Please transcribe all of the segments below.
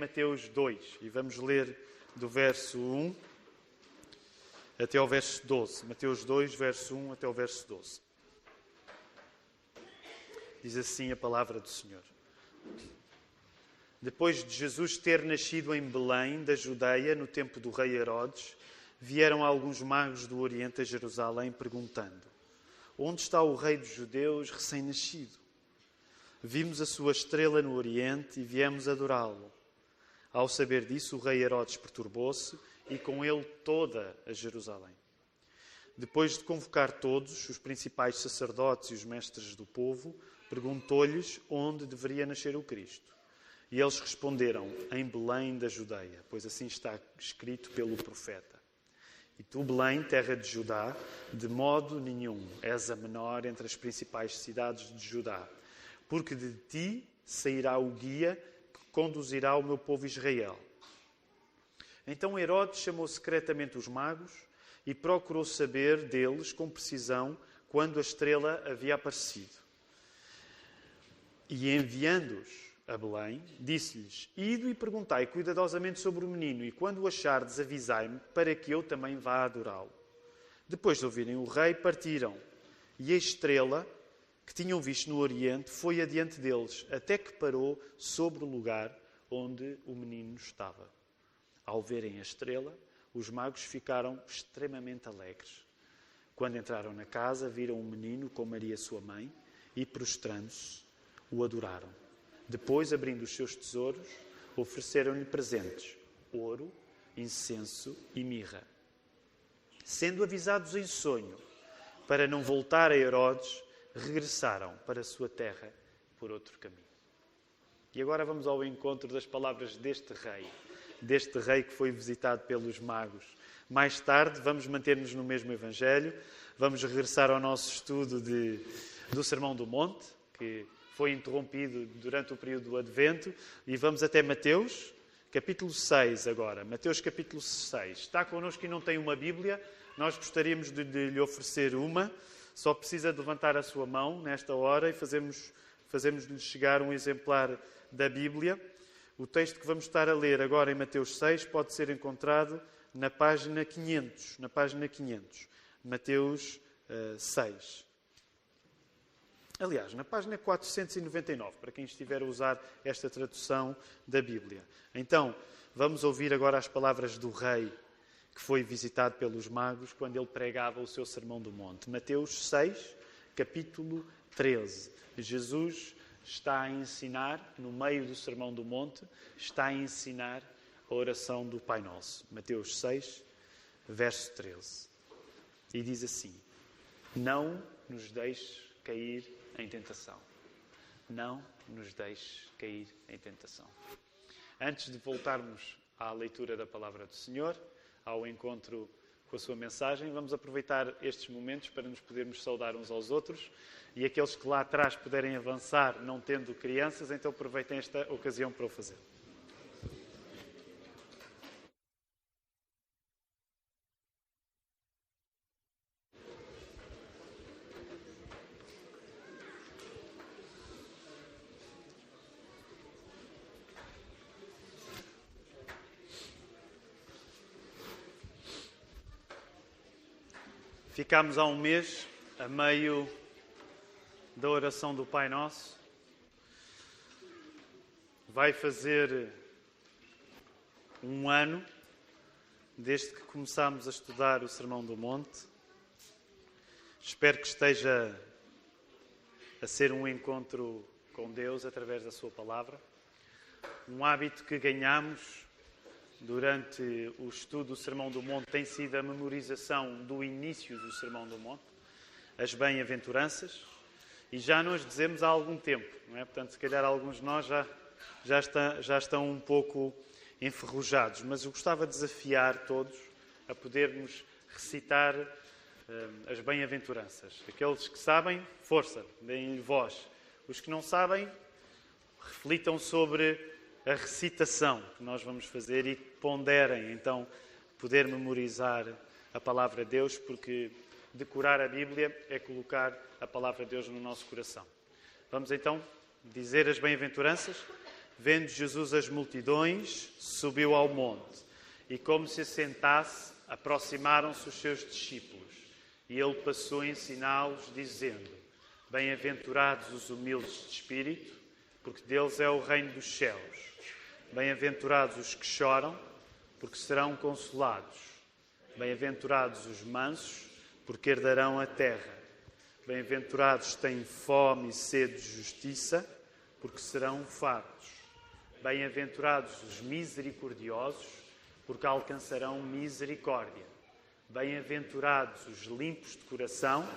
Mateus 2 e vamos ler do verso 1 até ao verso 12. Mateus 2, verso 1 até ao verso 12. Diz assim a palavra do Senhor. Depois de Jesus ter nascido em Belém, da Judeia, no tempo do rei Herodes, vieram alguns magos do Oriente a Jerusalém perguntando: Onde está o rei dos judeus recém-nascido? Vimos a sua estrela no Oriente e viemos adorá-lo. Ao saber disso, o rei Herodes perturbou-se e com ele toda a Jerusalém. Depois de convocar todos, os principais sacerdotes e os mestres do povo, perguntou-lhes onde deveria nascer o Cristo. E eles responderam: Em Belém da Judeia, pois assim está escrito pelo profeta. E tu, Belém, terra de Judá, de modo nenhum és a menor entre as principais cidades de Judá, porque de ti sairá o guia conduzirá o meu povo Israel. Então Herodes chamou secretamente os magos e procurou saber deles com precisão quando a estrela havia aparecido. E enviando-os a Belém, disse-lhes: Ido e perguntai cuidadosamente sobre o menino, e quando o achardes, avisai-me, para que eu também vá adorá-lo. Depois de ouvirem o rei, partiram, e a estrela que tinham visto no Oriente foi adiante deles, até que parou sobre o lugar onde o menino estava. Ao verem a estrela, os magos ficaram extremamente alegres. Quando entraram na casa, viram um menino com Maria, sua mãe, e prostrando-se, o adoraram. Depois, abrindo os seus tesouros, ofereceram-lhe presentes: ouro, incenso e mirra. Sendo avisados em sonho para não voltar a Herodes, regressaram para a sua terra por outro caminho. E agora vamos ao encontro das palavras deste rei, deste rei que foi visitado pelos magos. Mais tarde, vamos manter-nos no mesmo Evangelho, vamos regressar ao nosso estudo de, do Sermão do Monte, que foi interrompido durante o período do Advento, e vamos até Mateus, capítulo 6 agora. Mateus, capítulo 6. Está connosco e não tem uma Bíblia, nós gostaríamos de, de lhe oferecer uma. Só precisa de levantar a sua mão nesta hora e fazemos, fazemos-lhe chegar um exemplar da Bíblia. O texto que vamos estar a ler agora em Mateus 6 pode ser encontrado na página 500. Na página 500. Mateus uh, eh, 6. Aliás, na página 499, para quem estiver a usar esta tradução da Bíblia. Então, vamos ouvir agora as palavras do Rei que foi visitado pelos magos quando ele pregava o seu Sermão do Monte. Mateus 6, capítulo 13. Jesus está a ensinar, no meio do Sermão do Monte, está a ensinar a oração do Pai Nosso. Mateus 6, verso 13. E diz assim: Não nos deixes cair em tentação. Não nos deixes cair em tentação. Antes de voltarmos à leitura da palavra do Senhor, ao encontro com a sua mensagem. Vamos aproveitar estes momentos para nos podermos saudar uns aos outros e aqueles que lá atrás puderem avançar não tendo crianças, então aproveitem esta ocasião para o fazer. Ficámos há um mês a meio da oração do Pai Nosso. Vai fazer um ano desde que começámos a estudar o Sermão do Monte. Espero que esteja a ser um encontro com Deus através da Sua palavra. Um hábito que ganhamos durante o estudo do Sermão do Monte tem sido a memorização do início do Sermão do Monte, as bem-aventuranças, e já nos dizemos há algum tempo, não é? Portanto, se calhar alguns de nós já, já, está, já estão um pouco enferrujados, mas eu gostava de desafiar todos a podermos recitar uh, as bem-aventuranças. Aqueles que sabem, força, deem-lhe voz. Os que não sabem, reflitam sobre a recitação que nós vamos fazer e ponderem então poder memorizar a palavra de Deus, porque decorar a Bíblia é colocar a palavra de Deus no nosso coração. Vamos então dizer as bem-aventuranças. Vendo Jesus as multidões, subiu ao monte e, como se assentasse, aproximaram-se os seus discípulos. E ele passou a ensiná-los, dizendo: Bem-aventurados os humildes de espírito, porque deles é o reino dos céus. Bem-aventurados os que choram, porque serão consolados. Bem-aventurados os mansos, porque herdarão a terra. Bem-aventurados têm fome e sede de justiça, porque serão fartos. Bem-aventurados os misericordiosos, porque alcançarão misericórdia. Bem-aventurados os limpos de coração,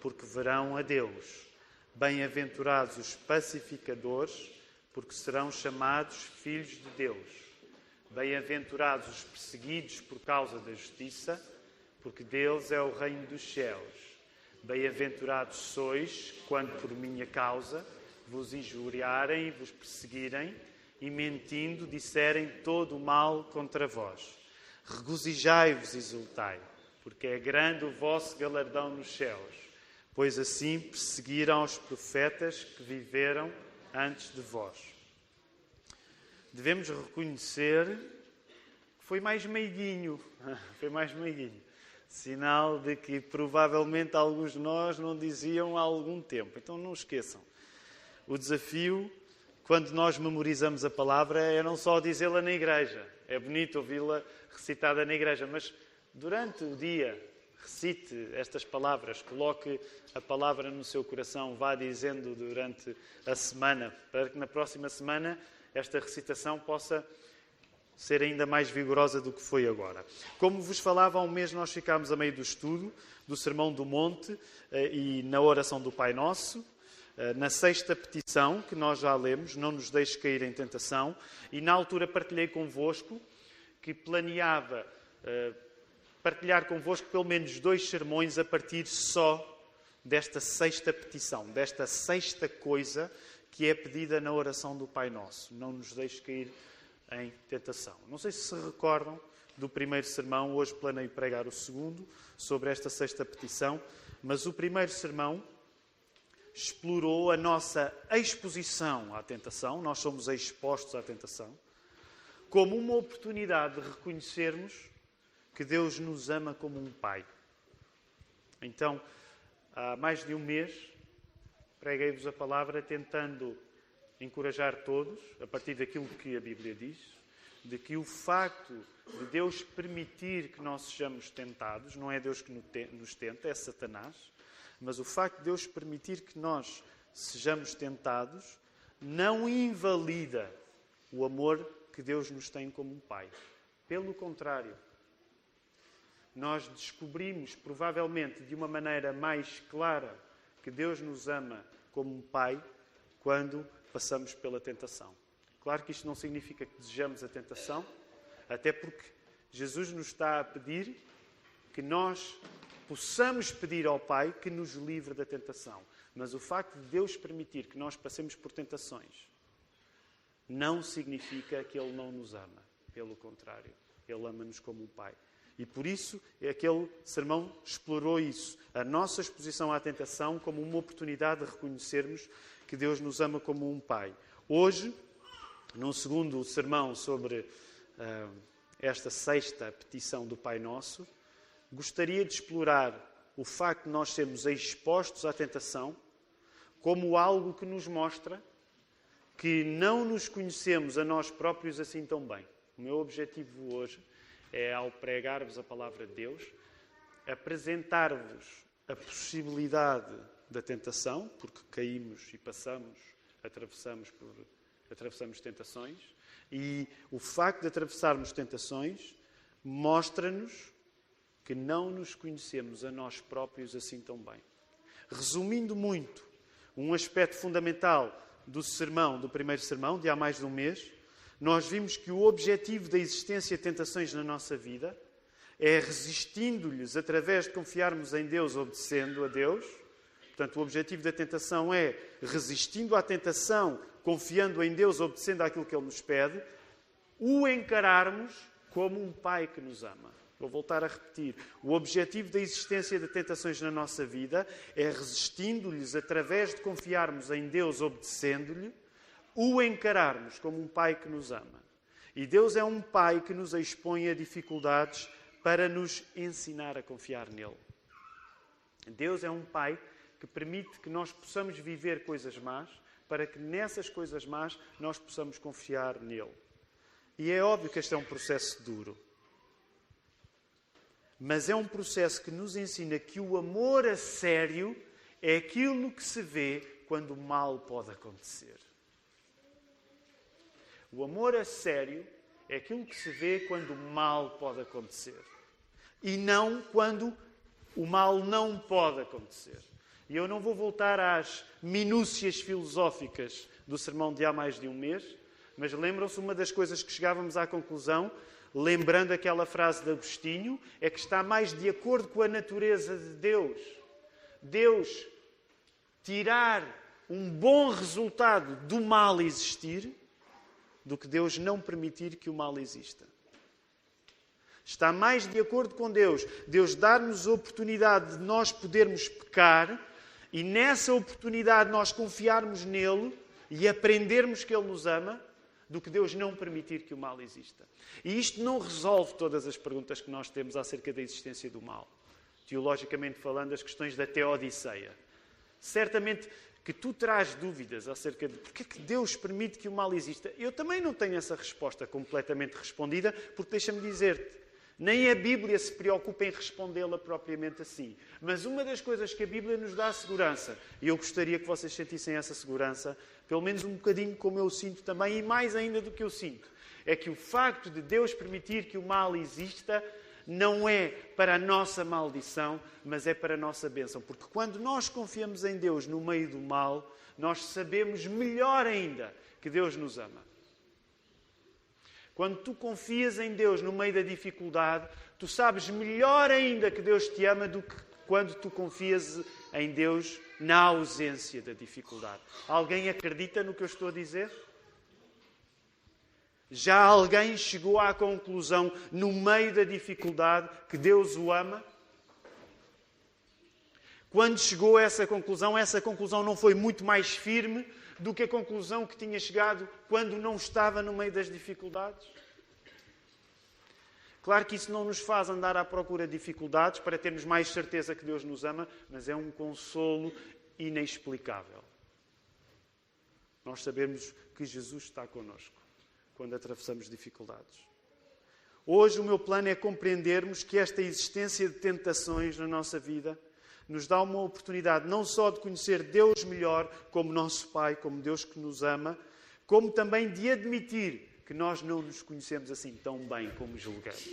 porque verão a Deus. Bem-aventurados os pacificadores, porque serão chamados filhos de Deus. Bem-aventurados os perseguidos por causa da justiça, porque deles é o reino dos céus. Bem-aventurados sois, quando por minha causa vos injuriarem e vos perseguirem e mentindo disserem todo o mal contra vós. Regozijai-vos e exultai, porque é grande o vosso galardão nos céus, pois assim perseguiram os profetas que viveram antes de vós. Devemos reconhecer que foi mais meiguinho, foi mais meiguinho. Sinal de que provavelmente alguns de nós não diziam há algum tempo. Então não esqueçam. O desafio quando nós memorizamos a palavra, é não só dizê-la na igreja. É bonito ouvi-la recitada na igreja, mas durante o dia, recite estas palavras, coloque a palavra no seu coração, vá dizendo durante a semana, para que na próxima semana esta recitação possa ser ainda mais vigorosa do que foi agora. Como vos falava, há um mês nós ficámos a meio do estudo do Sermão do Monte eh, e na oração do Pai Nosso. Eh, na sexta petição, que nós já lemos, não nos deixe cair em tentação, e na altura partilhei convosco que planeava uh, partilhar convosco pelo menos dois sermões a partir só desta sexta petição, desta sexta coisa que é pedida na oração do Pai Nosso. Não nos deixe cair em tentação. Não sei se se recordam do primeiro sermão, hoje planeio pregar o segundo sobre esta sexta petição, mas o primeiro sermão explorou a nossa exposição à tentação, nós somos expostos à tentação, como uma oportunidade de reconhecermos que Deus nos ama como um Pai. Então, há mais de um mês, preguei-vos a palavra tentando encorajar todos, a partir daquilo que a Bíblia diz, de que o facto de Deus permitir que nós sejamos tentados, não é Deus que nos tenta, é Satanás, mas o facto de Deus permitir que nós sejamos tentados não invalida o amor que Deus nos tem como um Pai. Pelo contrário, nós descobrimos, provavelmente de uma maneira mais clara, que Deus nos ama como um Pai quando passamos pela tentação. Claro que isto não significa que desejamos a tentação, até porque Jesus nos está a pedir que nós possamos pedir ao Pai que nos livre da tentação. Mas o facto de Deus permitir que nós passemos por tentações não significa que Ele não nos ama. Pelo contrário, Ele ama-nos como um Pai. E por isso, aquele sermão explorou isso, a nossa exposição à tentação como uma oportunidade de reconhecermos que Deus nos ama como um Pai. Hoje, num segundo sermão sobre uh, esta sexta petição do Pai Nosso, gostaria de explorar o facto de nós sermos expostos à tentação como algo que nos mostra que não nos conhecemos a nós próprios assim tão bem. O meu objetivo hoje é, ao pregar-vos a palavra de Deus, apresentar-vos a possibilidade da tentação, porque caímos e passamos, atravessamos por atravessamos tentações, e o facto de atravessarmos tentações mostra-nos que não nos conhecemos a nós próprios assim tão bem. Resumindo muito, um aspecto fundamental do sermão, do primeiro sermão, de há mais de um mês, nós vimos que o objetivo da existência de tentações na nossa vida é resistindo-lhes através de confiarmos em Deus, obedecendo a Deus. Portanto, o objetivo da tentação é resistindo à tentação, confiando em Deus, obedecendo àquilo que Ele nos pede, o encararmos como um Pai que nos ama. Vou voltar a repetir. O objetivo da existência de tentações na nossa vida é resistindo-lhes através de confiarmos em Deus, obedecendo-lhe, o encararmos como um pai que nos ama. E Deus é um pai que nos expõe a dificuldades para nos ensinar a confiar nele. Deus é um pai que permite que nós possamos viver coisas más, para que nessas coisas más nós possamos confiar nele. E é óbvio que este é um processo duro. Mas é um processo que nos ensina que o amor a sério é aquilo que se vê quando o mal pode acontecer. O amor a sério é aquilo que se vê quando o mal pode acontecer. E não quando o mal não pode acontecer. E eu não vou voltar às minúcias filosóficas do sermão de há mais de um mês, mas lembram-se uma das coisas que chegávamos à conclusão, lembrando aquela frase de Agostinho, é que está mais de acordo com a natureza de Deus. Deus tirar um bom resultado do mal existir do que Deus não permitir que o mal exista. Está mais de acordo com Deus. Deus dar-nos a oportunidade de nós podermos pecar e nessa oportunidade nós confiarmos nele e aprendermos que Ele nos ama, do que Deus não permitir que o mal exista. E isto não resolve todas as perguntas que nós temos acerca da existência do mal. Teologicamente falando, as questões da teodiceia. Certamente que tu traz dúvidas acerca de porque é que Deus permite que o mal exista. Eu também não tenho essa resposta completamente respondida, porque deixa-me dizer-te, nem a Bíblia se preocupa em respondê-la propriamente assim. Mas uma das coisas que a Bíblia nos dá segurança, e eu gostaria que vocês sentissem essa segurança, pelo menos um bocadinho como eu sinto também, e mais ainda do que eu sinto, é que o facto de Deus permitir que o mal exista não é para a nossa maldição, mas é para a nossa bênção. Porque quando nós confiamos em Deus no meio do mal, nós sabemos melhor ainda que Deus nos ama. Quando tu confias em Deus no meio da dificuldade, tu sabes melhor ainda que Deus te ama do que quando tu confias em Deus na ausência da dificuldade. Alguém acredita no que eu estou a dizer? Já alguém chegou à conclusão, no meio da dificuldade, que Deus o ama? Quando chegou a essa conclusão, essa conclusão não foi muito mais firme do que a conclusão que tinha chegado quando não estava no meio das dificuldades? Claro que isso não nos faz andar à procura de dificuldades para termos mais certeza que Deus nos ama, mas é um consolo inexplicável. Nós sabemos que Jesus está conosco quando atravessamos dificuldades. Hoje o meu plano é compreendermos que esta existência de tentações na nossa vida nos dá uma oportunidade não só de conhecer Deus melhor como nosso Pai, como Deus que nos ama, como também de admitir que nós não nos conhecemos assim tão bem como julgamos.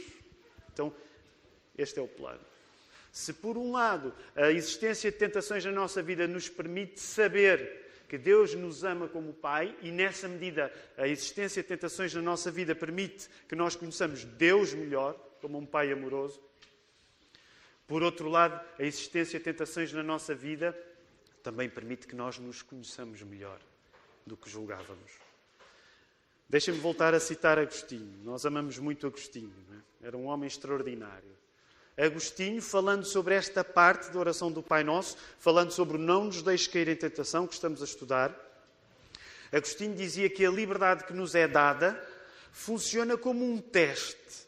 Então, este é o plano. Se por um lado a existência de tentações na nossa vida nos permite saber que Deus nos ama como Pai e, nessa medida, a existência de tentações na nossa vida permite que nós conheçamos Deus melhor, como um Pai amoroso. Por outro lado, a existência de tentações na nossa vida também permite que nós nos conheçamos melhor do que julgávamos. Deixem-me voltar a citar Agostinho. Nós amamos muito Agostinho. É? Era um homem extraordinário. Agostinho, falando sobre esta parte da oração do Pai Nosso, falando sobre não nos deixe cair em tentação, que estamos a estudar, Agostinho dizia que a liberdade que nos é dada funciona como um teste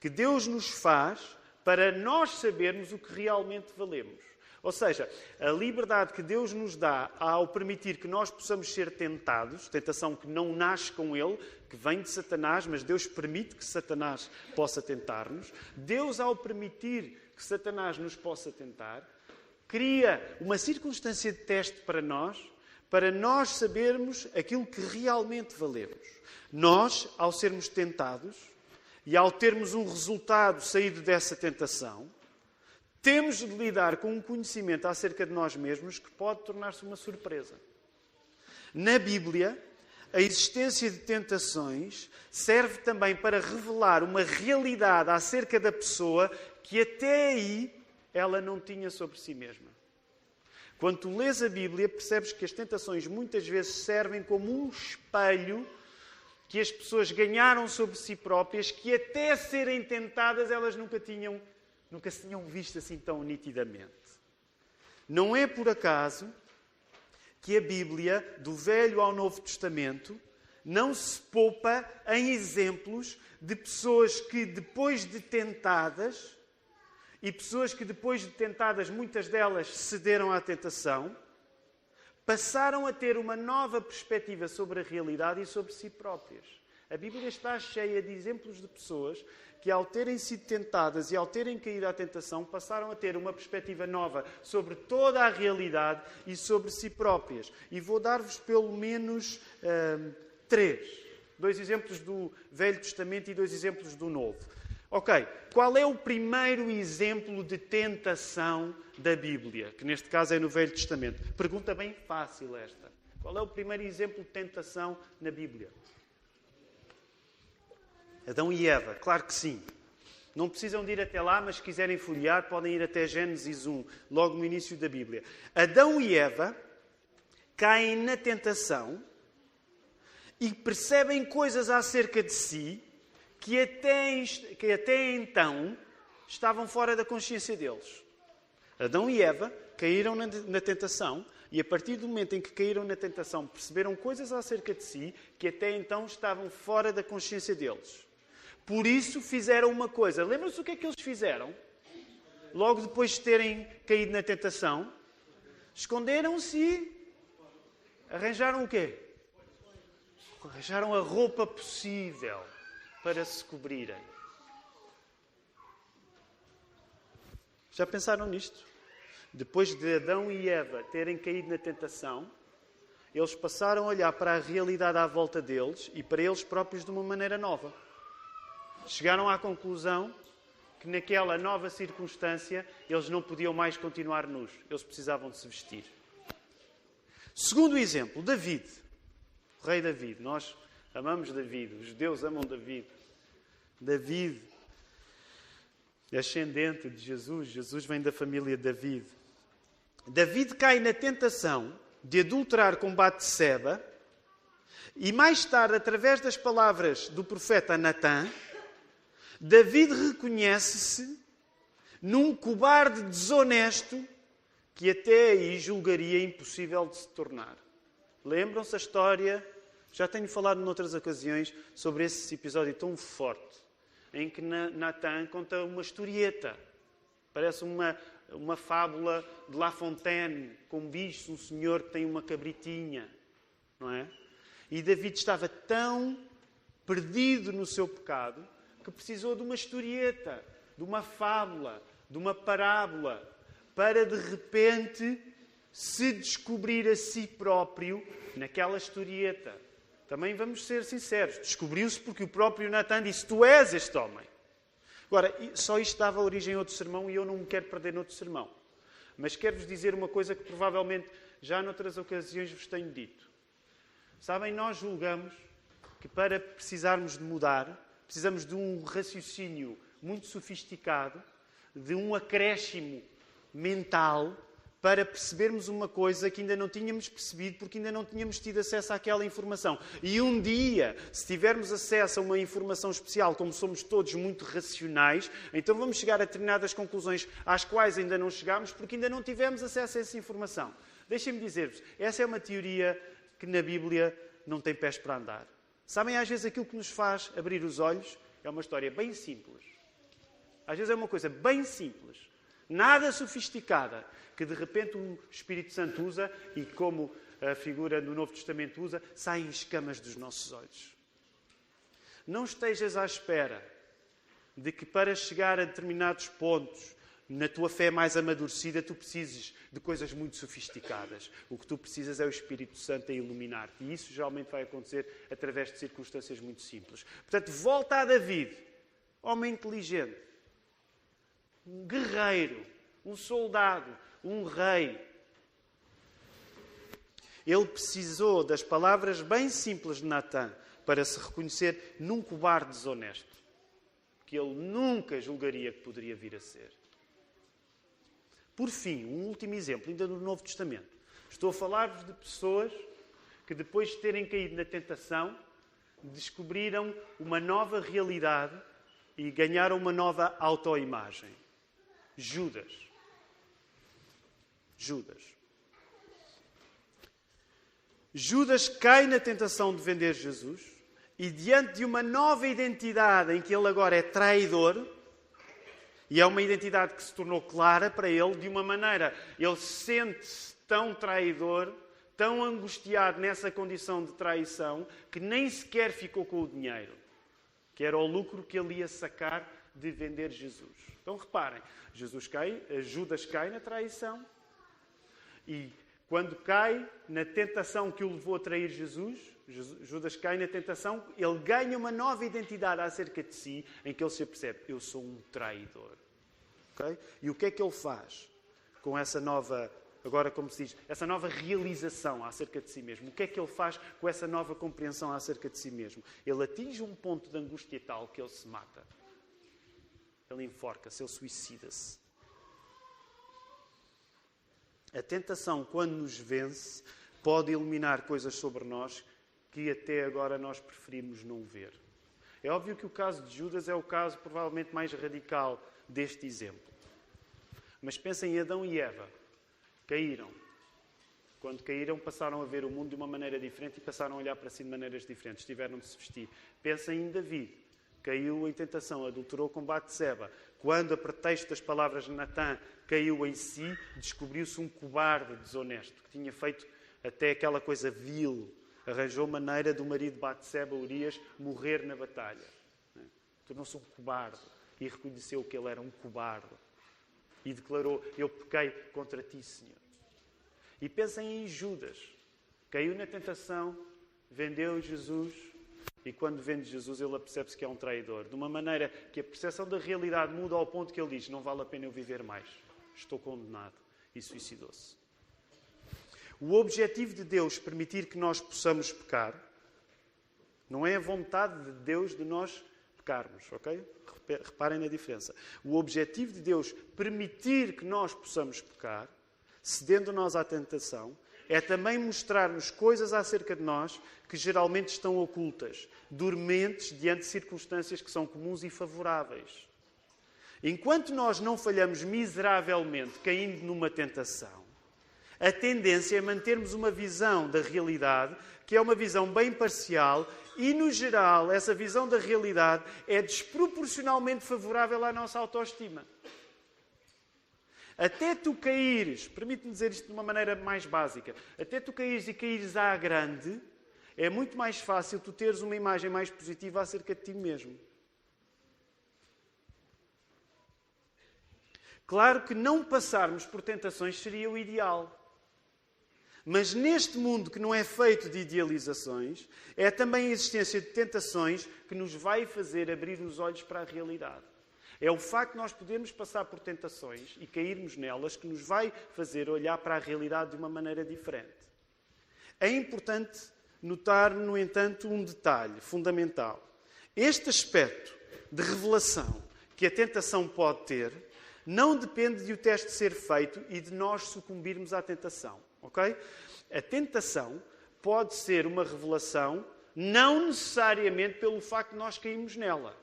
que Deus nos faz para nós sabermos o que realmente valemos. Ou seja, a liberdade que Deus nos dá ao permitir que nós possamos ser tentados, tentação que não nasce com Ele, que vem de Satanás, mas Deus permite que Satanás possa tentar-nos. Deus, ao permitir que Satanás nos possa tentar, cria uma circunstância de teste para nós, para nós sabermos aquilo que realmente valemos. Nós, ao sermos tentados e ao termos um resultado saído dessa tentação, temos de lidar com um conhecimento acerca de nós mesmos que pode tornar-se uma surpresa. Na Bíblia, a existência de tentações serve também para revelar uma realidade acerca da pessoa que até aí ela não tinha sobre si mesma. Quando tu lês a Bíblia, percebes que as tentações muitas vezes servem como um espelho que as pessoas ganharam sobre si próprias, que até serem tentadas elas nunca tinham nunca se tinham visto assim tão nitidamente. Não é por acaso que a Bíblia, do Velho ao Novo Testamento, não se poupa em exemplos de pessoas que, depois de tentadas, e pessoas que, depois de tentadas, muitas delas cederam à tentação, passaram a ter uma nova perspectiva sobre a realidade e sobre si próprias. A Bíblia está cheia de exemplos de pessoas que, ao terem sido tentadas e ao terem caído à tentação, passaram a ter uma perspectiva nova sobre toda a realidade e sobre si próprias. E vou dar-vos pelo menos hum, três. Dois exemplos do Velho Testamento e dois exemplos do Novo. Ok, qual é o primeiro exemplo de tentação da Bíblia? Que neste caso é no Velho Testamento. Pergunta bem fácil esta. Qual é o primeiro exemplo de tentação na Bíblia? Adão e Eva, claro que sim. Não precisam de ir até lá, mas se quiserem folhear, podem ir até Gênesis 1, logo no início da Bíblia. Adão e Eva caem na tentação e percebem coisas acerca de si que até, que até então estavam fora da consciência deles. Adão e Eva caíram na, na tentação e a partir do momento em que caíram na tentação perceberam coisas acerca de si que até então estavam fora da consciência deles. Por isso fizeram uma coisa. Lembram-se o que é que eles fizeram? Logo depois de terem caído na tentação, esconderam-se e arranjaram o quê? Arranjaram a roupa possível para se cobrirem. Já pensaram nisto? Depois de Adão e Eva terem caído na tentação, eles passaram a olhar para a realidade à volta deles e para eles próprios de uma maneira nova chegaram à conclusão que naquela nova circunstância eles não podiam mais continuar nus, eles precisavam de se vestir. Segundo exemplo, David, o rei David. Nós amamos David, os judeus amam David. David, ascendente de Jesus, Jesus vem da família David. David cai na tentação de adulterar com Batseba e mais tarde, através das palavras do profeta Natã, David reconhece-se num cobarde desonesto que até aí julgaria impossível de se tornar. Lembram-se a história? Já tenho falado noutras ocasiões sobre esse episódio tão forte, em que Natan conta uma historieta. Parece uma, uma fábula de La Fontaine, com bichos, um senhor que tem uma cabritinha, não é? E David estava tão perdido no seu pecado que precisou de uma historieta, de uma fábula, de uma parábola, para de repente se descobrir a si próprio naquela historieta. Também vamos ser sinceros, descobriu-se porque o próprio Natan disse: Tu és este homem. Agora, só isto dava origem a outro sermão e eu não me quero perder noutro sermão. Mas quero-vos dizer uma coisa que provavelmente já noutras ocasiões vos tenho dito. Sabem, nós julgamos que para precisarmos de mudar, precisamos de um raciocínio muito sofisticado, de um acréscimo mental para percebermos uma coisa que ainda não tínhamos percebido porque ainda não tínhamos tido acesso àquela informação. E um dia, se tivermos acesso a uma informação especial, como somos todos muito racionais, então vamos chegar a determinadas conclusões às quais ainda não chegámos porque ainda não tivemos acesso a essa informação. Deixem-me dizer-vos, essa é uma teoria que na Bíblia não tem pés para andar. Sabem, às vezes aquilo que nos faz abrir os olhos é uma história bem simples. Às vezes é uma coisa bem simples, nada sofisticada, que de repente o Espírito Santo usa e, como a figura do Novo Testamento usa, saem escamas dos nossos olhos. Não estejas à espera de que para chegar a determinados pontos na tua fé mais amadurecida, tu precises de coisas muito sofisticadas. O que tu precisas é o Espírito Santo a iluminar-te. E isso geralmente vai acontecer através de circunstâncias muito simples. Portanto, volta a David, homem inteligente, um guerreiro, um soldado, um rei. Ele precisou das palavras bem simples de Natan para se reconhecer num cobarde desonesto, que ele nunca julgaria que poderia vir a ser. Por fim, um último exemplo, ainda no Novo Testamento. Estou a falar-vos de pessoas que, depois de terem caído na tentação, descobriram uma nova realidade e ganharam uma nova autoimagem. Judas. Judas. Judas cai na tentação de vender Jesus e, diante de uma nova identidade em que ele agora é traidor, e é uma identidade que se tornou clara para ele de uma maneira, ele sente-se tão traidor, tão angustiado nessa condição de traição, que nem sequer ficou com o dinheiro, que era o lucro que ele ia sacar de vender Jesus. Então reparem, Jesus cai, Judas cai na traição e quando cai na tentação que o levou a trair Jesus, Judas cai na tentação, ele ganha uma nova identidade acerca de si, em que ele se percebe: eu sou um traidor. Okay? E o que é que ele faz com essa nova, agora como se diz, essa nova realização acerca de si mesmo? O que é que ele faz com essa nova compreensão acerca de si mesmo? Ele atinge um ponto de angústia tal que ele se mata. Ele enforca-se, ele suicida-se. A tentação, quando nos vence, pode iluminar coisas sobre nós que até agora nós preferimos não ver. É óbvio que o caso de Judas é o caso provavelmente mais radical deste exemplo. Mas pensem em Adão e Eva. Caíram. Quando caíram, passaram a ver o mundo de uma maneira diferente e passaram a olhar para si de maneiras diferentes. Tiveram de se vestir. Pensem em Davi. Caiu em tentação, adulterou com Bate-seba. Quando, a pretexto das palavras de Natã, caiu em si, descobriu-se um cobarde desonesto, que tinha feito até aquela coisa vil. Arranjou maneira do marido de Batseba, Urias, morrer na batalha. Tornou-se um cobarde e reconheceu que ele era um cobarde. E declarou: Eu pequei contra ti, Senhor. E pensem em Judas. Caiu na tentação, vendeu Jesus, e quando vende Jesus, ele percebe-se que é um traidor. De uma maneira que a percepção da realidade muda ao ponto que ele diz: Não vale a pena eu viver mais. Estou condenado. E suicidou-se. O objetivo de Deus permitir que nós possamos pecar não é a vontade de Deus de nós pecarmos, ok? Reparem na diferença. O objetivo de Deus permitir que nós possamos pecar, cedendo nós à tentação, é também mostrar-nos coisas acerca de nós que geralmente estão ocultas, dormentes diante de circunstâncias que são comuns e favoráveis. Enquanto nós não falhamos miseravelmente caindo numa tentação, a tendência é mantermos uma visão da realidade que é uma visão bem parcial e, no geral, essa visão da realidade é desproporcionalmente favorável à nossa autoestima. Até tu caíres, permite-me dizer isto de uma maneira mais básica, até tu caíres e caíres à grande, é muito mais fácil tu teres uma imagem mais positiva acerca de ti mesmo. Claro que não passarmos por tentações seria o ideal. Mas neste mundo que não é feito de idealizações, é também a existência de tentações que nos vai fazer abrir os olhos para a realidade. É o facto de nós podermos passar por tentações e cairmos nelas que nos vai fazer olhar para a realidade de uma maneira diferente. É importante notar, no entanto, um detalhe fundamental. Este aspecto de revelação que a tentação pode ter não depende de o teste ser feito e de nós sucumbirmos à tentação. Ok? A tentação pode ser uma revelação não necessariamente pelo facto de nós cairmos nela.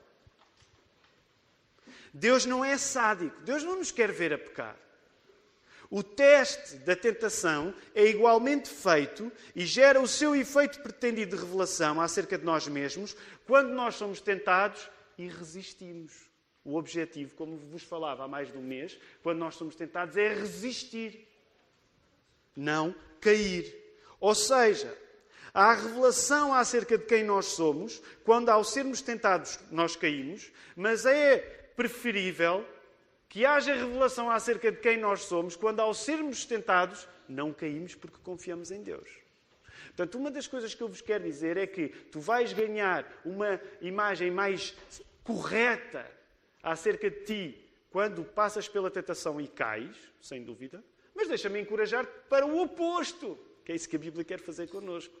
Deus não é sádico. Deus não nos quer ver a pecar. O teste da tentação é igualmente feito e gera o seu efeito pretendido de revelação acerca de nós mesmos quando nós somos tentados e resistimos. O objetivo, como vos falava há mais de um mês, quando nós somos tentados, é resistir, não cair. Ou seja, há revelação acerca de quem nós somos quando, ao sermos tentados, nós caímos, mas é preferível que haja revelação acerca de quem nós somos quando, ao sermos tentados, não caímos porque confiamos em Deus. Portanto, uma das coisas que eu vos quero dizer é que tu vais ganhar uma imagem mais correta acerca de ti quando passas pela tentação e cais, sem dúvida, mas deixa-me encorajar para o oposto, que é isso que a Bíblia quer fazer connosco.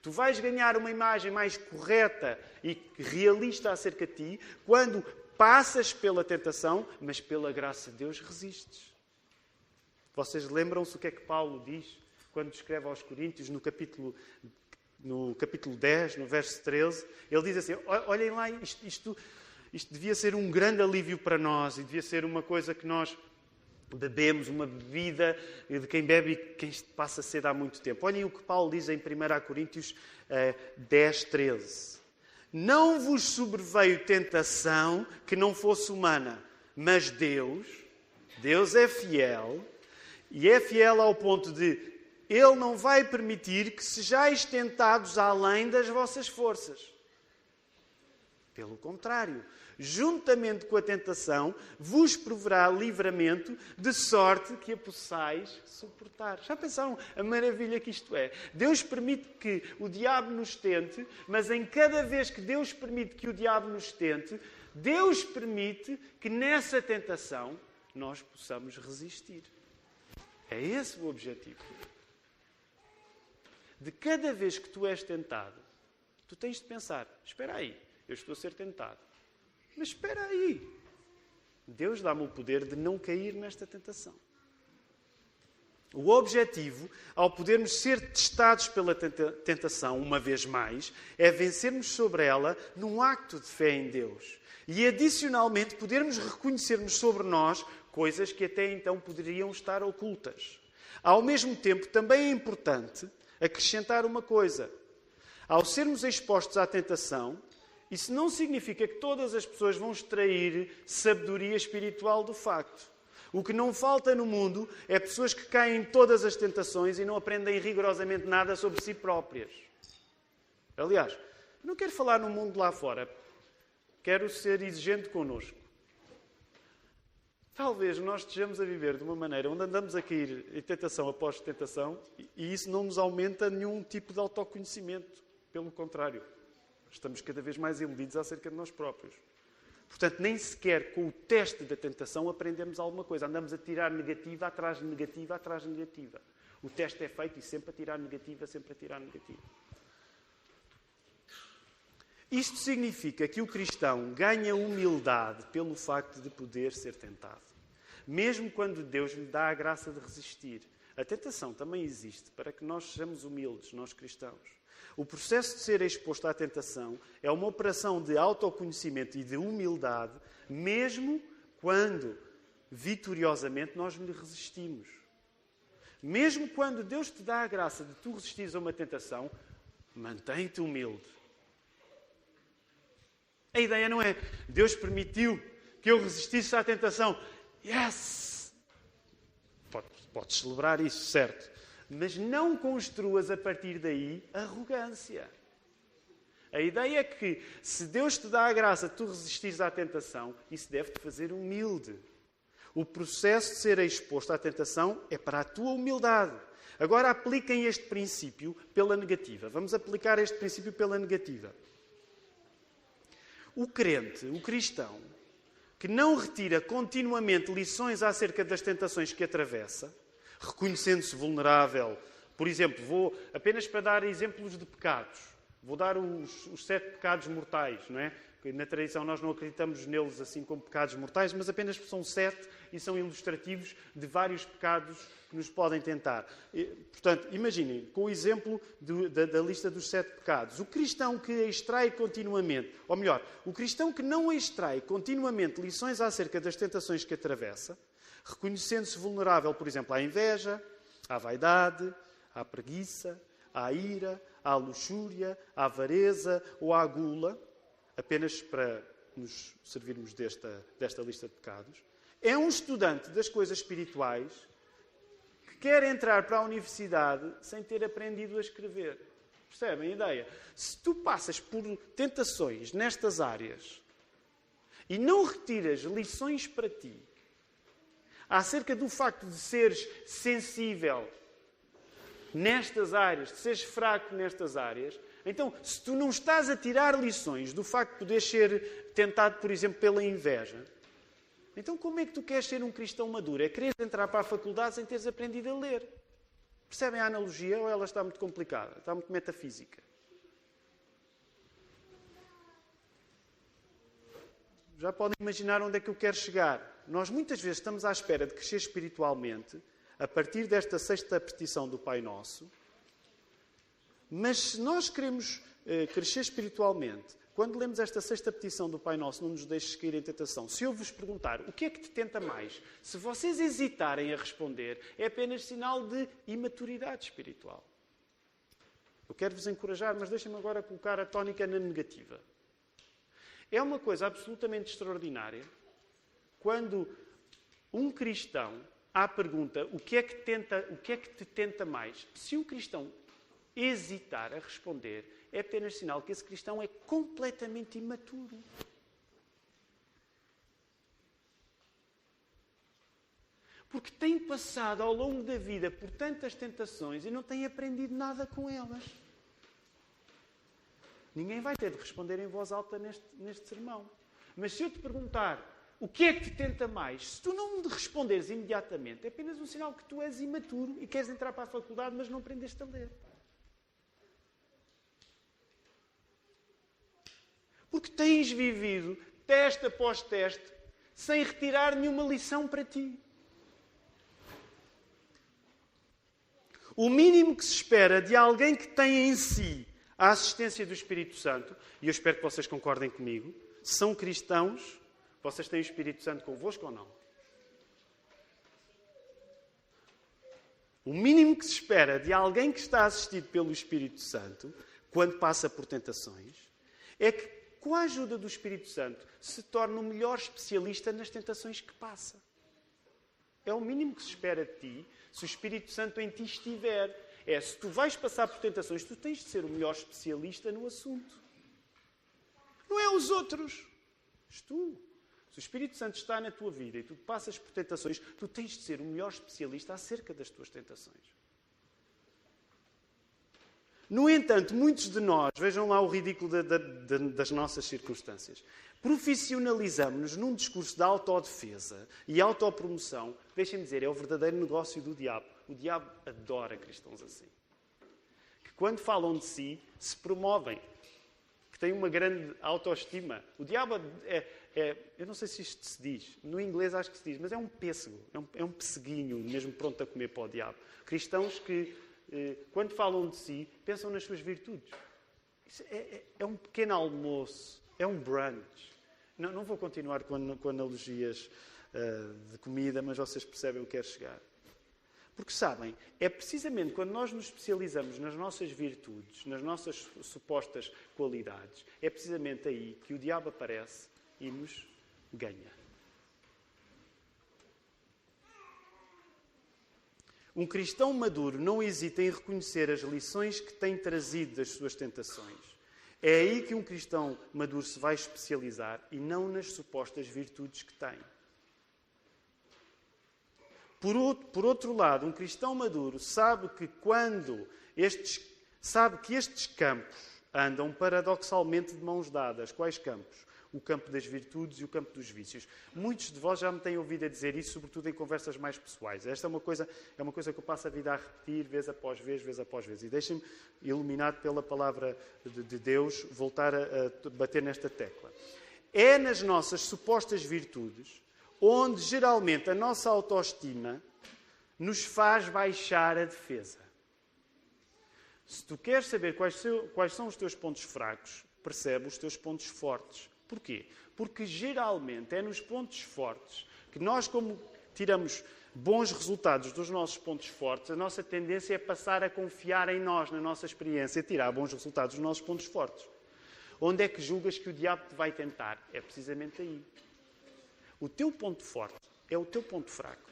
Tu vais ganhar uma imagem mais correta e realista acerca de ti quando Passas pela tentação, mas pela graça de Deus resistes. Vocês lembram-se o que é que Paulo diz quando escreve aos Coríntios, no capítulo, no capítulo 10, no verso 13? Ele diz assim: Olhem lá, isto, isto, isto devia ser um grande alívio para nós e devia ser uma coisa que nós bebemos uma bebida de quem bebe e quem passa sede há muito tempo. Olhem o que Paulo diz em 1 Coríntios 10, eh, 13. Não vos sobreveio tentação que não fosse humana, mas Deus, Deus é fiel, e é fiel ao ponto de Ele não vai permitir que sejais tentados além das vossas forças. Pelo contrário, juntamente com a tentação, vos proverá livramento, de sorte que a possais suportar. Já pensaram a maravilha que isto é? Deus permite que o diabo nos tente, mas em cada vez que Deus permite que o diabo nos tente, Deus permite que nessa tentação nós possamos resistir. É esse o objetivo. De cada vez que tu és tentado, tu tens de pensar: espera aí, eu estou a ser tentado. Mas espera aí. Deus dá-me o poder de não cair nesta tentação. O objetivo, ao podermos ser testados pela tentação, uma vez mais, é vencermos sobre ela num acto de fé em Deus. E, adicionalmente, podermos reconhecermos sobre nós coisas que até então poderiam estar ocultas. Ao mesmo tempo, também é importante acrescentar uma coisa. Ao sermos expostos à tentação, isso não significa que todas as pessoas vão extrair sabedoria espiritual do facto. O que não falta no mundo é pessoas que caem em todas as tentações e não aprendem rigorosamente nada sobre si próprias. Aliás, não quero falar no mundo lá fora. Quero ser exigente connosco. Talvez nós estejamos a viver de uma maneira onde andamos a cair em tentação após tentação e isso não nos aumenta nenhum tipo de autoconhecimento. Pelo contrário. Estamos cada vez mais iludidos acerca de nós próprios. Portanto, nem sequer com o teste da tentação aprendemos alguma coisa. Andamos a tirar negativa atrás de negativa atrás de negativa. O teste é feito e sempre a tirar negativa, sempre a tirar negativa. Isto significa que o cristão ganha humildade pelo facto de poder ser tentado. Mesmo quando Deus lhe dá a graça de resistir. A tentação também existe para que nós sejamos humildes, nós cristãos. O processo de ser exposto à tentação é uma operação de autoconhecimento e de humildade, mesmo quando vitoriosamente nós lhe resistimos. Mesmo quando Deus te dá a graça de tu resistires a uma tentação, mantém-te humilde. A ideia não é Deus permitiu que eu resistisse à tentação. Yes! Podes pode celebrar isso, certo? Mas não construas a partir daí arrogância. A ideia é que, se Deus te dá a graça tu resistires à tentação, isso deve-te fazer humilde. O processo de ser exposto à tentação é para a tua humildade. Agora apliquem este princípio pela negativa. Vamos aplicar este princípio pela negativa. O crente, o cristão, que não retira continuamente lições acerca das tentações que atravessa, reconhecendo-se vulnerável. Por exemplo, vou apenas para dar exemplos de pecados. Vou dar os, os sete pecados mortais, não é? Na tradição nós não acreditamos neles assim como pecados mortais, mas apenas são sete e são ilustrativos de vários pecados que nos podem tentar. Portanto, imaginem, com o exemplo do, da, da, lista dos sete pecados, o cristão que extrai continuamente, ou melhor, o cristão que não extrai continuamente lições acerca das tentações que atravessa, reconhecendo-se vulnerável, por exemplo, à inveja, à vaidade, à preguiça, à ira, à luxúria, à avareza ou à gula, apenas para nos servirmos desta, desta lista de pecados, é um estudante das coisas espirituais que quer entrar para a universidade sem ter aprendido a escrever. Percebem a ideia? Se tu passas por tentações nestas áreas e não retiras lições para ti, acerca do facto de seres sensível nestas áreas, de seres fraco nestas áreas, então, se tu não estás a tirar lições do facto de poderes ser tentado, por exemplo, pela inveja, então como é que tu queres ser um cristão maduro? É querer entrar para a faculdade sem teres aprendido a ler. Percebem a analogia ou ela está muito complicada? Está muito metafísica? Já podem imaginar onde é que eu quero chegar. Nós muitas vezes estamos à espera de crescer espiritualmente a partir desta sexta petição do Pai Nosso, mas se nós queremos eh, crescer espiritualmente quando lemos esta sexta petição do Pai Nosso, não nos deixes cair em tentação. Se eu vos perguntar o que é que te tenta mais, se vocês hesitarem a responder, é apenas sinal de imaturidade espiritual. Eu quero vos encorajar, mas deixem-me agora colocar a tónica na negativa. É uma coisa absolutamente extraordinária quando um cristão, à pergunta o que, é que tenta, o que é que te tenta mais, se o cristão hesitar a responder, é apenas sinal que esse cristão é completamente imaturo. Porque tem passado ao longo da vida por tantas tentações e não tem aprendido nada com elas. Ninguém vai ter de responder em voz alta neste, neste sermão. Mas se eu te perguntar o que é que te tenta mais, se tu não me responderes imediatamente, é apenas um sinal que tu és imaturo e queres entrar para a faculdade, mas não aprendeste a ler. Porque tens vivido teste após teste sem retirar nenhuma lição para ti. O mínimo que se espera de alguém que tem em si a assistência do Espírito Santo, e eu espero que vocês concordem comigo, são cristãos, vocês têm o Espírito Santo convosco ou não? O mínimo que se espera de alguém que está assistido pelo Espírito Santo, quando passa por tentações, é que com a ajuda do Espírito Santo, se torna o melhor especialista nas tentações que passa. É o mínimo que se espera de ti se o Espírito Santo em ti estiver. É, se tu vais passar por tentações, tu tens de ser o melhor especialista no assunto. Não é os outros. És tu. Se o Espírito Santo está na tua vida e tu passas por tentações, tu tens de ser o melhor especialista acerca das tuas tentações. No entanto, muitos de nós, vejam lá o ridículo das nossas circunstâncias, profissionalizamos-nos num discurso de autodefesa e autopromoção. Deixem-me dizer, é o verdadeiro negócio do diabo. O diabo adora cristãos assim. Que quando falam de si, se promovem. Que têm uma grande autoestima. O diabo é, é, eu não sei se isto se diz, no inglês acho que se diz, mas é um pêssego, é um, é um pesseguinho, mesmo pronto a comer para o diabo. Cristãos que eh, quando falam de si, pensam nas suas virtudes. É, é, é, um pequeno almoço, é um brunch. Não, não vou continuar com, com analogias uh, de comida, mas vocês percebem o que quero chegar. Porque sabem, é precisamente quando nós nos especializamos nas nossas virtudes, nas nossas supostas qualidades, é precisamente aí que o diabo aparece e nos ganha. Um cristão maduro não hesita em reconhecer as lições que tem trazido das suas tentações. É aí que um cristão maduro se vai especializar e não nas supostas virtudes que tem. Por outro, lado, um cristão maduro sabe que quando estes, sabe que estes campos andam paradoxalmente de mãos dadas. Quais campos? O campo das virtudes e o campo dos vícios. Muitos de vós já me têm ouvido a dizer isso, sobretudo em conversas mais pessoais. Esta é uma coisa, é uma coisa que eu passo a vida a repetir, vez após vez, vez após vez. E deixem-me, iluminado pela palavra de, de Deus, voltar a, a bater nesta tecla. É nas nossas supostas virtudes onde geralmente a nossa autoestima nos faz baixar a defesa. Se tu queres saber quais, são os teus pontos fracos, percebe os teus pontos fortes. Porquê? Porque geralmente é nos pontos fortes que nós, como tiramos bons resultados dos nossos pontos fortes, a nossa tendência é passar a confiar em nós, na nossa experiência, e tirar bons resultados dos nossos pontos fortes. Onde é que julgas que o diabo te vai tentar? É precisamente aí. O teu ponto forte é o teu ponto fraco.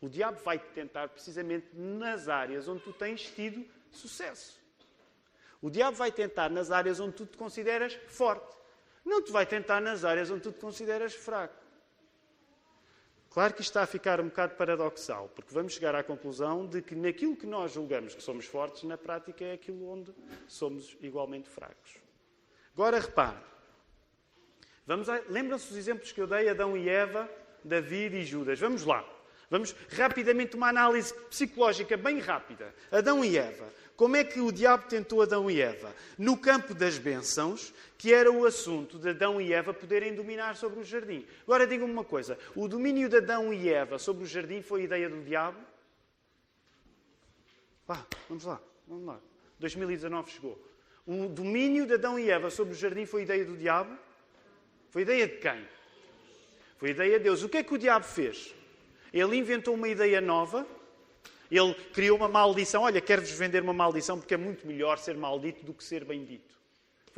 O diabo vai te tentar precisamente nas áreas onde tu tens tido sucesso. O diabo vai tentar nas áreas onde tu te consideras forte não te vai tentar nas áreas onde tu te consideras fraco. Claro que isto está a ficar um bocado paradoxal, porque vamos chegar à conclusão de que naquilo que nós julgamos que somos fortes, na prática é aquilo onde somos igualmente fracos. Agora repare. Lembram-se dos exemplos que eu dei, Adão e Eva, David e Judas. Vamos lá. Vamos rapidamente uma análise psicológica bem rápida. Adão e Eva. Como é que o diabo tentou Adão e Eva? No campo das bênçãos, que era o assunto de Adão e Eva poderem dominar sobre o jardim. Agora diga-me uma coisa: o domínio de Adão e Eva sobre o jardim foi ideia do diabo? Vá, vamos lá, vamos lá. 2019 chegou. o domínio de Adão e Eva sobre o jardim foi ideia do diabo? Foi ideia de quem? Foi ideia de Deus. O que é que o diabo fez? Ele inventou uma ideia nova. Ele criou uma maldição. Olha, quero-vos vender uma maldição porque é muito melhor ser maldito do que ser bendito.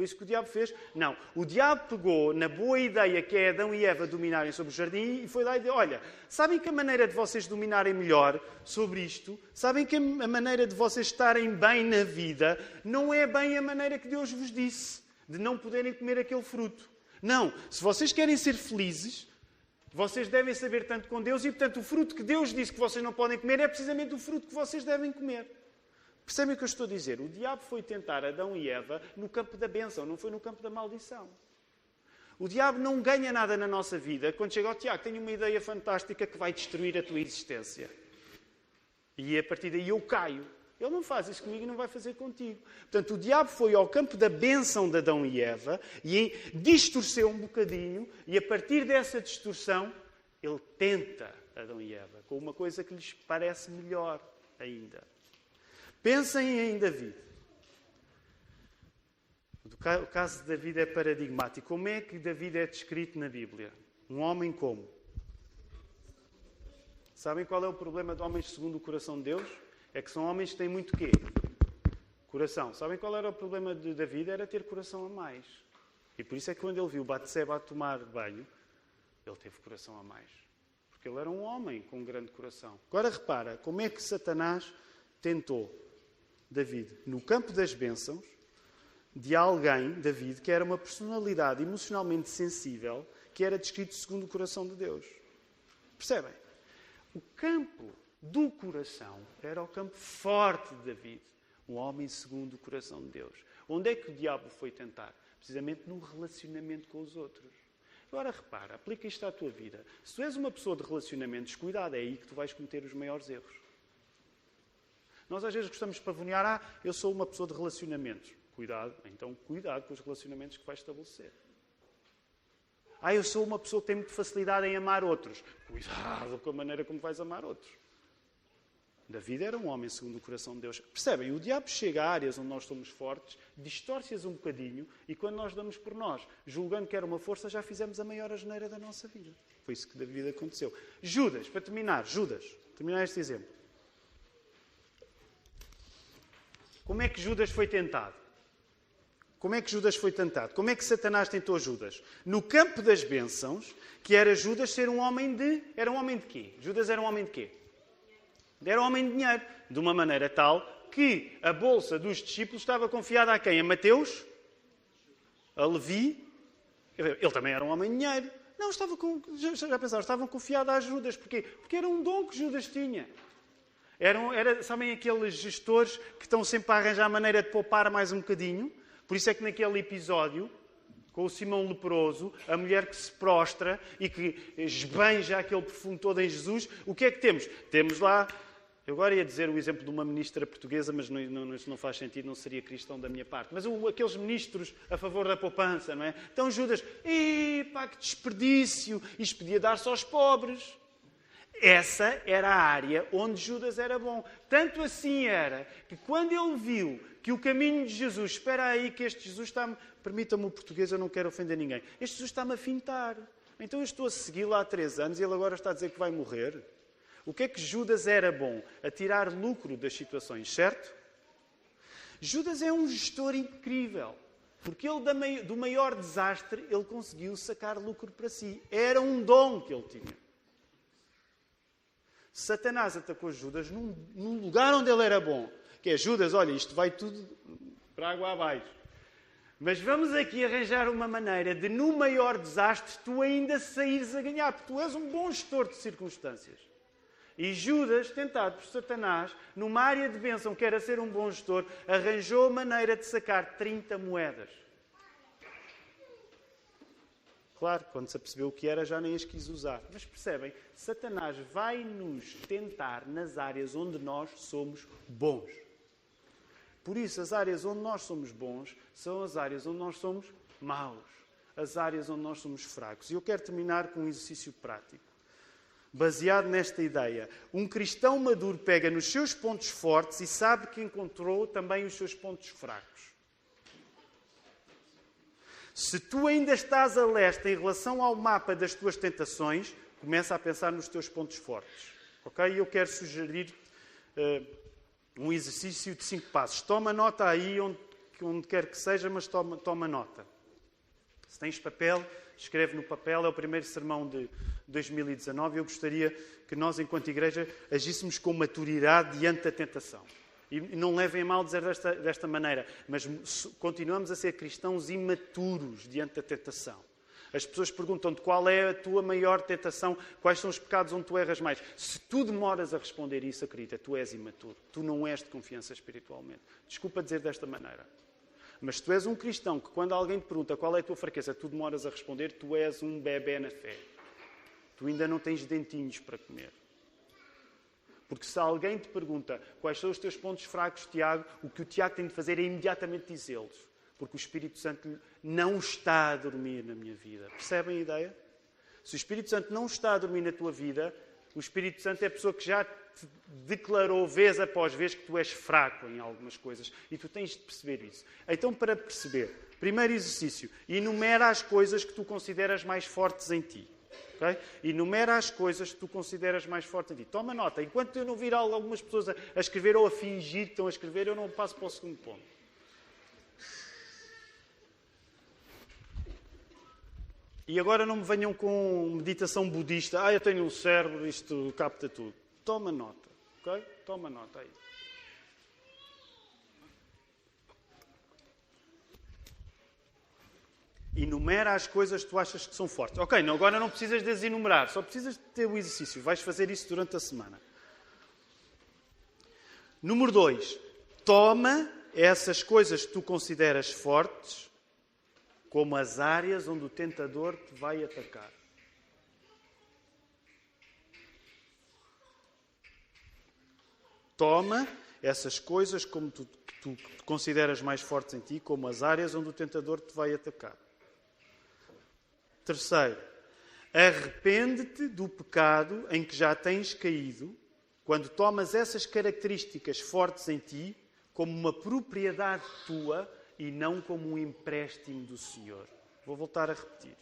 Foi isso que o diabo fez? Não. O diabo pegou na boa ideia que é Adão e Eva dominarem sobre o jardim e foi lá e disse: Olha, sabem que a maneira de vocês dominarem melhor sobre isto, sabem que a maneira de vocês estarem bem na vida não é bem a maneira que Deus vos disse, de não poderem comer aquele fruto. Não. Se vocês querem ser felizes, vocês devem saber tanto com Deus e, portanto, o fruto que Deus disse que vocês não podem comer é precisamente o fruto que vocês devem comer. Percebem o que eu estou a dizer? O diabo foi tentar Adão e Eva no campo da bênção, não foi no campo da maldição. O diabo não ganha nada na nossa vida quando chega ao Tiago, tenho uma ideia fantástica que vai destruir a tua existência. E a partir daí eu caio. Ele não faz isso comigo e não vai fazer contigo. Portanto, o diabo foi ao campo da bênção de Adão e Eva e distorceu um bocadinho, e a partir dessa distorção, ele tenta Adão e Eva com uma coisa que lhes parece melhor ainda. Pensem em David. O caso de David é paradigmático. Como é que David é descrito na Bíblia? Um homem como? Sabem qual é o problema de homens segundo o coração de Deus? É que são homens que têm muito quê? Coração. Sabem qual era o problema de David? Era ter coração a mais. E por isso é que quando ele viu Batseba a tomar banho, ele teve coração a mais. Porque ele era um homem com um grande coração. Agora repara, como é que Satanás tentou David, no campo das bênçãos, de alguém, David, que era uma personalidade emocionalmente sensível, que era descrito segundo o coração de Deus. Percebem? O campo do coração era o campo forte de David, um homem segundo o coração de Deus. Onde é que o diabo foi tentar? Precisamente no relacionamento com os outros. Agora repara, aplica isto à tua vida. Se tu és uma pessoa de relacionamentos, cuidado, é aí que tu vais cometer os maiores erros. Nós às vezes gostamos de pavonear, ah, eu sou uma pessoa de relacionamentos. Cuidado, então cuidado com os relacionamentos que vais estabelecer. Ah, eu sou uma pessoa que tem muita facilidade em amar outros. Cuidado com a maneira como vais amar outros. David era um homem segundo o coração de Deus. Percebem? O diabo chega a áreas onde nós somos fortes, distorce-as um bocadinho e quando nós damos por nós, julgando que era uma força, já fizemos a maior asneira da nossa vida. Foi isso que David aconteceu. Judas, para terminar, Judas, terminar este exemplo. Como é que Judas foi tentado? Como é que Judas foi tentado? Como é que Satanás tentou Judas? No campo das bênçãos, que era Judas ser um homem de. Era um homem de quê? Judas era um homem de quê? Era um homem de dinheiro. De uma maneira tal que a bolsa dos discípulos estava confiada a quem? A Mateus? A Levi? Ele também era um homem de dinheiro. Não, estava com, já, já pensaram, estavam confiados a Judas. Porquê? Porque era um dom que Judas tinha. Eram, era, sabem aqueles gestores que estão sempre a arranjar a maneira de poupar mais um bocadinho? Por isso é que naquele episódio, com o Simão leproso, a mulher que se prostra e que esbanja aquele perfume todo em Jesus, o que é que temos? Temos lá, eu agora ia dizer o exemplo de uma ministra portuguesa, mas não, não, isso não faz sentido, não seria cristão da minha parte. Mas o, aqueles ministros a favor da poupança, não é? Então Judas, pá, que desperdício, isto podia dar-se aos pobres. Essa era a área onde Judas era bom. Tanto assim era que quando ele viu que o caminho de Jesus, espera aí que este Jesus está-me, permita-me o português, eu não quero ofender ninguém, este Jesus está-me a fintar. Então eu estou a segui-lo há três anos e ele agora está a dizer que vai morrer. O que é que Judas era bom? A tirar lucro das situações, certo? Judas é um gestor incrível. Porque ele, do maior desastre, ele conseguiu sacar lucro para si. Era um dom que ele tinha. Satanás atacou Judas num, num, lugar onde ele era bom. Que é Judas, olha, isto vai tudo para água abaixo. Mas vamos aqui arranjar uma maneira de, no maior desastre, tu ainda saíres a ganhar, porque tu és um bom gestor de circunstâncias. E Judas, tentado por Satanás, numa área de bênção que era ser um bom gestor, arranjou maneira de sacar 30 moedas. Claro, quando se apercebeu o que era, já nem as quis usar. Mas percebem, Satanás vai nos tentar nas áreas onde nós somos bons. Por isso, as áreas onde nós somos bons são as áreas onde nós somos maus. As áreas onde nós somos fracos. E eu quero terminar com um exercício prático. Baseado nesta ideia, um cristão maduro pega nos seus pontos fortes e sabe que encontrou também os seus pontos fracos. Se tu ainda estás a leste em relação ao mapa das tuas tentações, começa a pensar nos teus pontos fortes. Ok? Eu quero sugerir uh, um exercício de cinco passos. Toma nota aí onde, onde quer que seja, mas toma, toma nota. Se tens papel, escreve no papel. É o primeiro sermão de 2019. Eu gostaria que nós, enquanto igreja, agíssemos com maturidade diante da tentação. E não levem a mal dizer desta, desta maneira, mas continuamos a ser cristãos imaturos diante da tentação. As pessoas perguntam-te qual é a tua maior tentação, quais são os pecados onde tu erras mais. Se tu demoras a responder isso, acredita, tu és imaturo. Tu não és de confiança espiritualmente. Desculpa dizer desta maneira. Mas se tu és um cristão que quando alguém te pergunta qual é a tua fraqueza, tu demoras a responder, tu és um bebê na fé. Tu ainda não tens dentinhos para comer. Porque se alguém te pergunta quais são os teus pontos fracos, Tiago, o que o Tiago tem de fazer é imediatamente dizê-los. Porque o Espírito Santo não está a dormir na minha vida. Percebem a ideia? Se o Espírito Santo não está a dormir na tua vida, o Espírito Santo é a pessoa que já te declarou vez após vez que tu és fraco em algumas coisas. E tu tens de perceber isso. Então, para perceber, primeiro exercício, enumera as coisas que tu consideras mais fortes em ti. Okay? Enumera as coisas que tu consideras mais fortes em ti. Toma nota. Enquanto eu não vir algumas pessoas a, escrever ou a fingir que estão a escrever, eu não passo para o segundo ponto. E agora não me venham com meditação budista. Ah, eu tenho um cérebro, isto capta tudo. Toma nota, ok? Toma nota aí. Enumera as coisas que tu achas que são fortes. Ok, não, agora não precisas de as enumerar, só precisas de ter o exercício. Vais fazer isso durante a semana. Número 2. Toma essas coisas que tu consideras fortes como as áreas onde o tentador te vai atacar. Toma essas coisas como tu, tu consideras mais fortes em ti, como as áreas onde o tentador te vai atacar. Terceiro, arrepende-te do pecado em que já tens caído quando tomas essas características fortes em ti como uma propriedade tua e não como um empréstimo do Senhor. Vou voltar a repetir.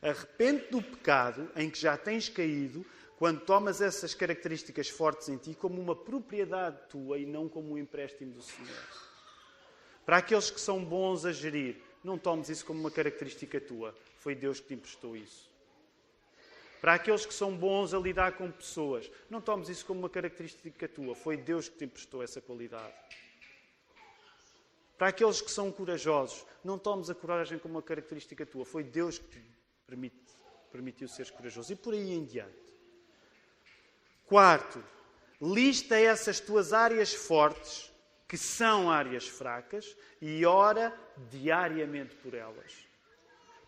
Arrepende-te do pecado em que já tens caído quando tomas essas características fortes em ti como uma propriedade tua e não como um empréstimo do Senhor. Para aqueles que são bons a gerir, não tomes isso como uma característica tua. Foi Deus que te emprestou isso. Para aqueles que são bons a lidar com pessoas, não tomes isso como uma característica tua. Foi Deus que te emprestou essa qualidade. Para aqueles que são corajosos, não tomes a coragem como uma característica tua. Foi Deus que te permite, permitiu seres corajoso. E por aí em diante. Quarto, lista essas tuas áreas fortes que são áreas fracas, e ora diariamente por elas,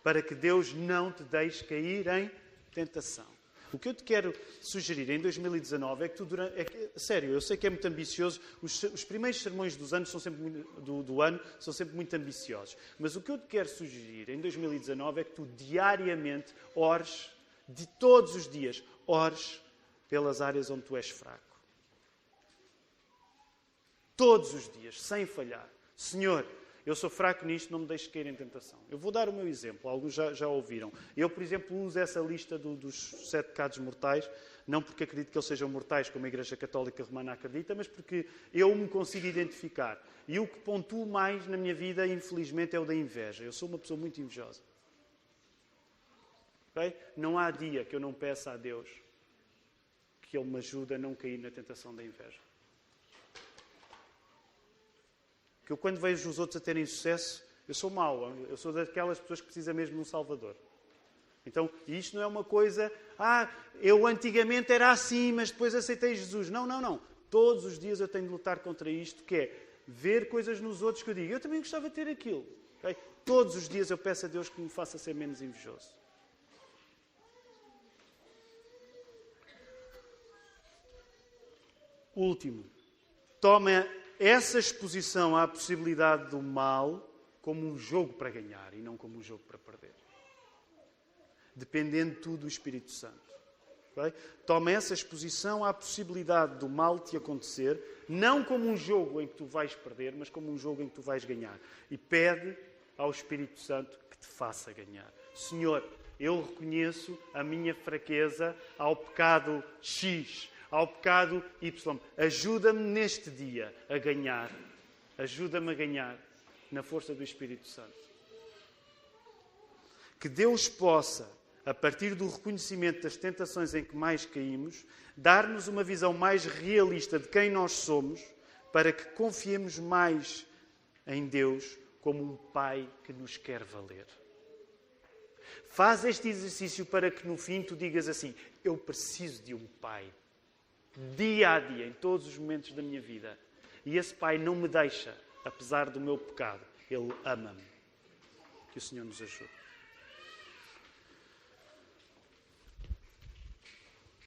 para que Deus não te deixe cair em tentação. O que eu te quero sugerir em 2019 é que tu, durante, é que, sério, eu sei que é muito ambicioso, os, os primeiros sermões dos anos são sempre, do, do, ano são sempre muito ambiciosos, mas o que eu te quero sugerir em 2019 é que tu diariamente ores, de todos os dias, ores pelas áreas onde tu és fraco. Todos os dias, sem falhar. Senhor, eu sou fraco nisto, não me deixes cair em tentação. Eu vou dar o meu exemplo, alguns já, já ouviram. Eu, por exemplo, uso essa lista do, dos sete pecados mortais, não porque acredito que eles sejam mortais, como a Igreja Católica Romana acredita, mas porque eu me consigo identificar. E o que pontuo mais na minha vida, infelizmente, é o da inveja. Eu sou uma pessoa muito invejosa. Okay? Não há dia que eu não peça a Deus que Ele me ajude a não cair na tentação da inveja. que eu, quando vejo os outros a terem sucesso, eu sou mau, eu sou daquelas pessoas que precisam mesmo de um Salvador. Então, isto não é uma coisa, ah, eu antigamente era assim, mas depois aceitei Jesus. Não, não, não. Todos os dias eu tenho de lutar contra isto, que é ver coisas nos outros que eu digo, eu também gostava de ter aquilo. Okay? Todos os dias eu peço a Deus que me faça ser menos invejoso. Último, toma essa exposição à possibilidade do mal como um jogo para ganhar e não como um jogo para perder. Dependendo tudo do Espírito Santo. Okay? Toma essa exposição à possibilidade do mal te acontecer, não como um jogo em que tu vais perder, mas como um jogo em que tu vais ganhar. E pede ao Espírito Santo que te faça ganhar. Senhor, eu reconheço a minha fraqueza ao pecado X, ao pecado Y. Ajuda-me neste dia a ganhar. Ajuda-me a ganhar na força do Espírito Santo. Que Deus possa, a partir do reconhecimento das tentações em que mais caímos, dar-nos uma visão mais realista de quem nós somos, para que confiemos mais em Deus como um Pai que nos quer valer. Faz este exercício para que no fim tu digas assim: Eu preciso de um Pai, dia a dia, em todos os momentos da minha vida. E esse Pai não me deixa, apesar do meu pecado. Ele ama-me. Que o Senhor nos ajude.